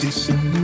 position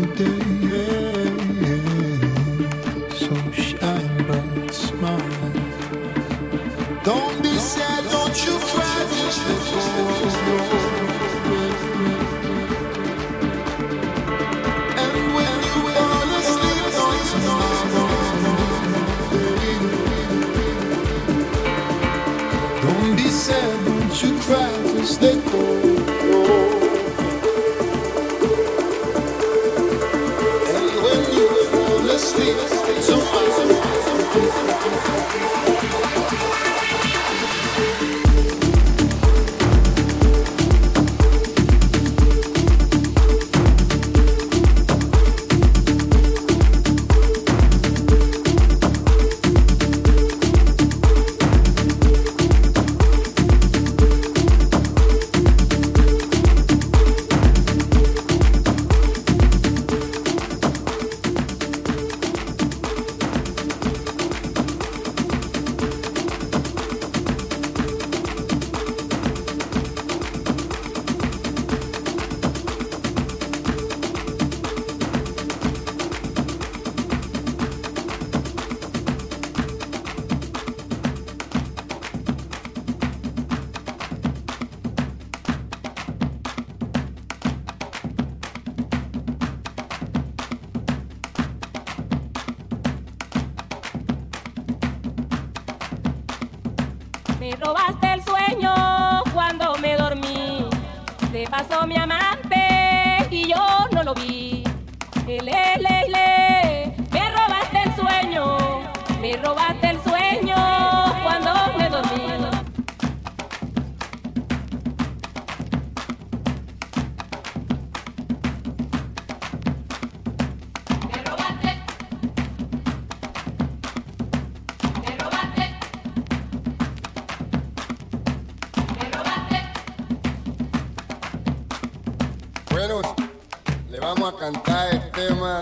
a cantar el tema.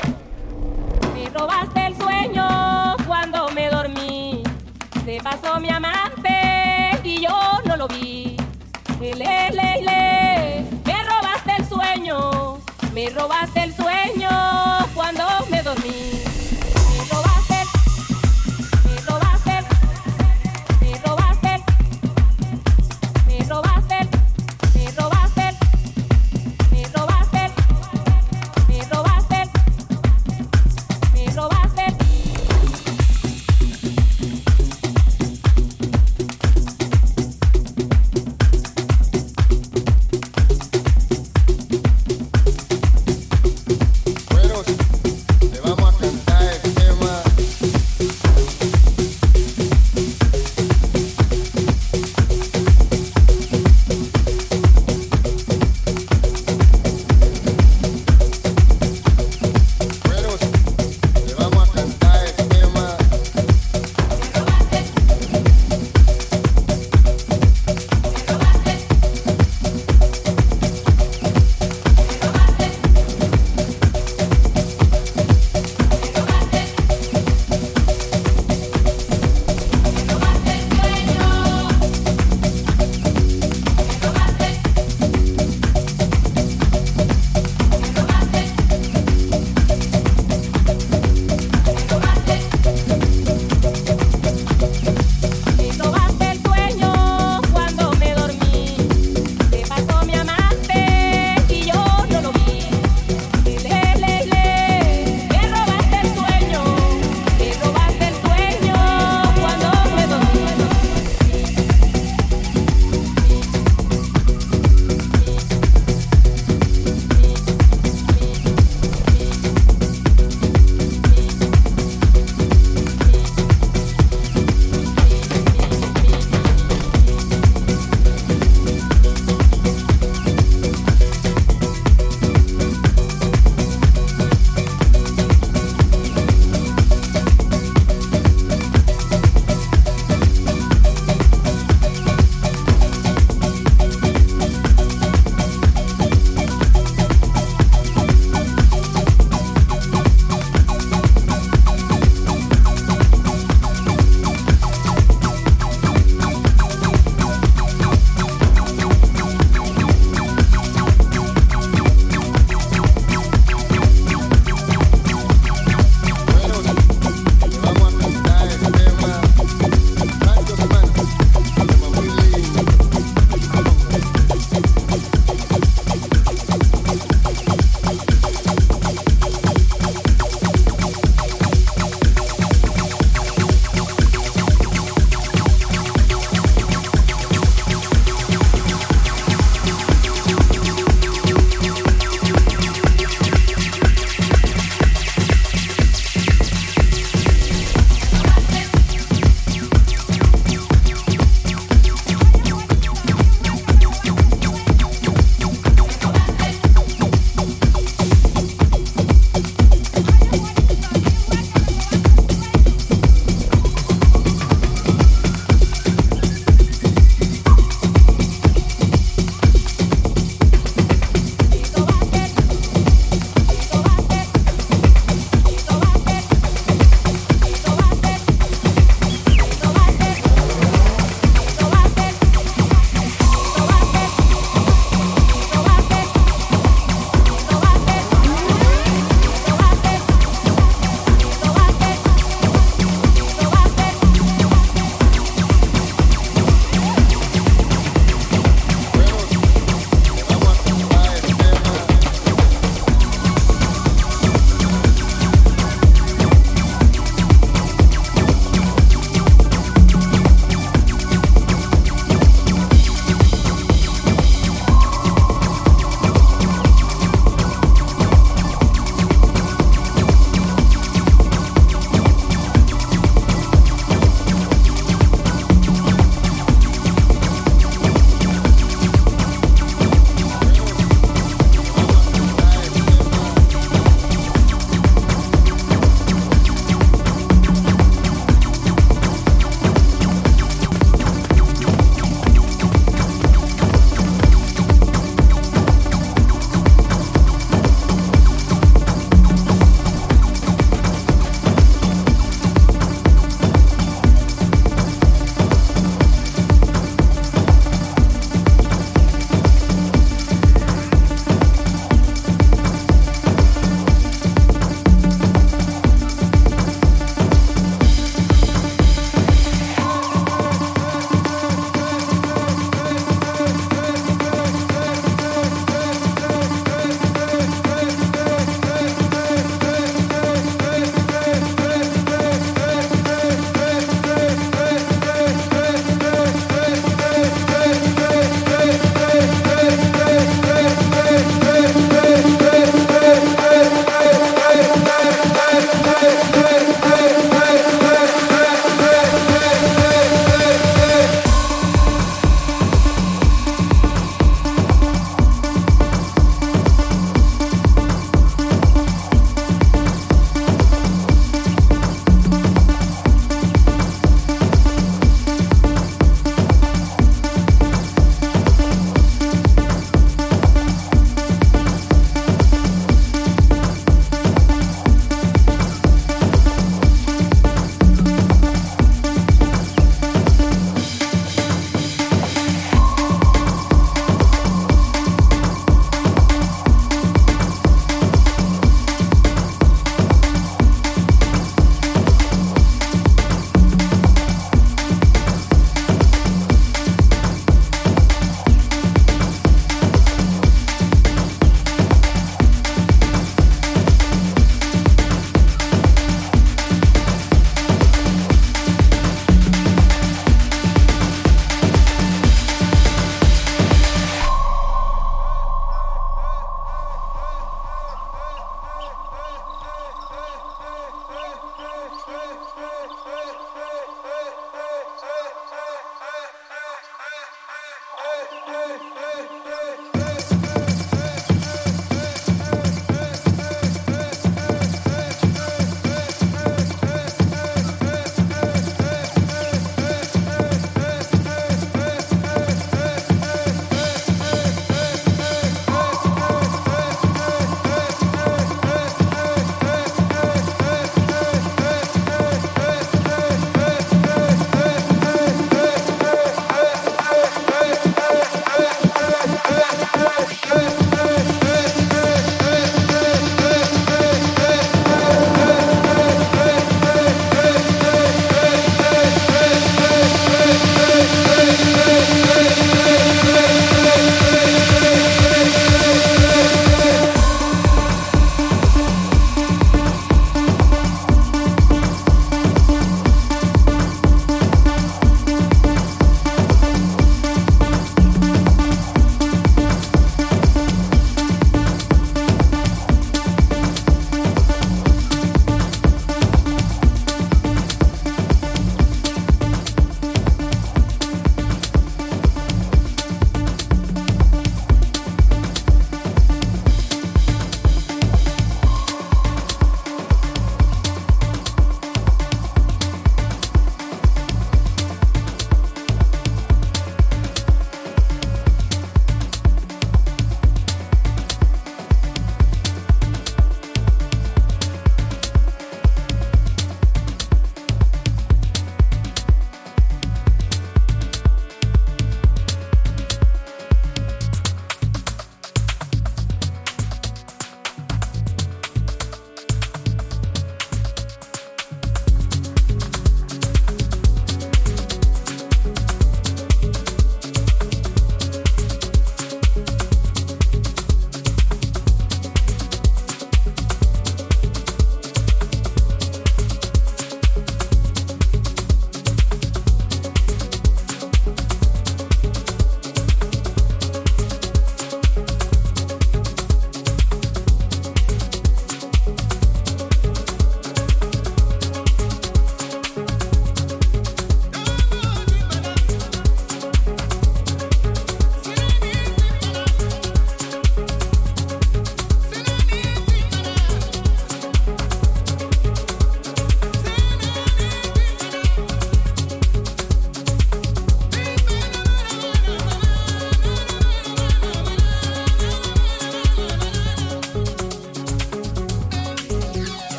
Me robaste el sueño cuando me dormí. Se pasó mi amante y yo no lo vi. Le, le, le, me robaste el sueño. Me robaste el sueño